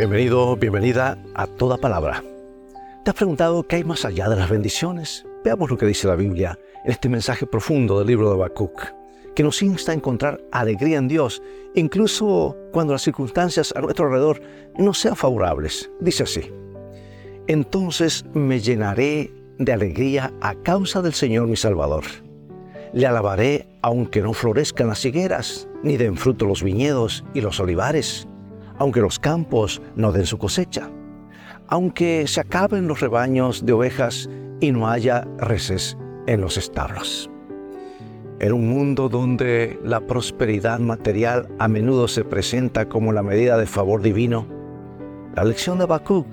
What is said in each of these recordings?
Bienvenido, bienvenida a toda palabra. ¿Te has preguntado qué hay más allá de las bendiciones? Veamos lo que dice la Biblia en este mensaje profundo del libro de Habacuc, que nos insta a encontrar alegría en Dios, incluso cuando las circunstancias a nuestro alrededor no sean favorables. Dice así, entonces me llenaré de alegría a causa del Señor mi Salvador. Le alabaré aunque no florezcan las higueras, ni den fruto los viñedos y los olivares, aunque los campos no den su cosecha, aunque se acaben los rebaños de ovejas y no haya reses en los establos. En un mundo donde la prosperidad material a menudo se presenta como la medida de favor divino, la lección de Habacuc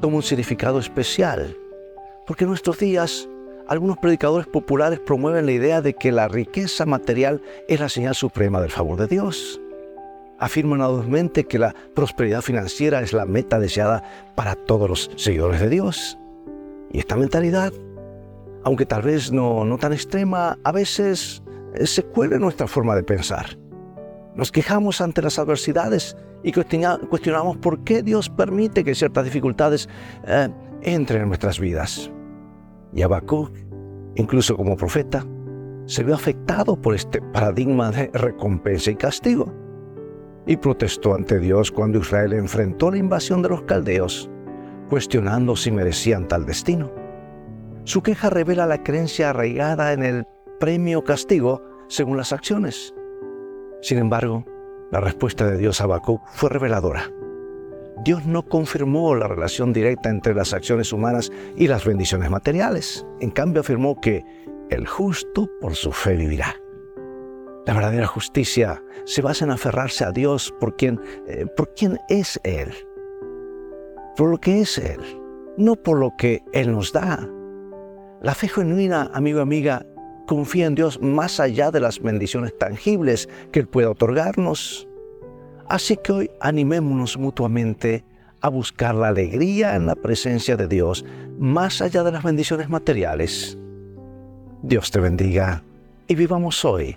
toma un significado especial, porque en nuestros días algunos predicadores populares promueven la idea de que la riqueza material es la señal suprema del favor de Dios. Afirman audazmente que la prosperidad financiera es la meta deseada para todos los seguidores de Dios. Y esta mentalidad, aunque tal vez no, no tan extrema, a veces eh, se cuela en nuestra forma de pensar. Nos quejamos ante las adversidades y cuestionamos por qué Dios permite que ciertas dificultades eh, entren en nuestras vidas. Y Habacuc, incluso como profeta, se vio afectado por este paradigma de recompensa y castigo. Y protestó ante Dios cuando Israel enfrentó la invasión de los caldeos, cuestionando si merecían tal destino. Su queja revela la creencia arraigada en el premio castigo según las acciones. Sin embargo, la respuesta de Dios a Habacuc fue reveladora. Dios no confirmó la relación directa entre las acciones humanas y las bendiciones materiales. En cambio afirmó que el justo por su fe vivirá. La verdadera justicia se basa en aferrarse a Dios por quien, eh, por quien es Él, por lo que es Él, no por lo que Él nos da. La fe genuina, amigo amiga, confía en Dios más allá de las bendiciones tangibles que Él pueda otorgarnos. Así que hoy animémonos mutuamente a buscar la alegría en la presencia de Dios más allá de las bendiciones materiales. Dios te bendiga y vivamos hoy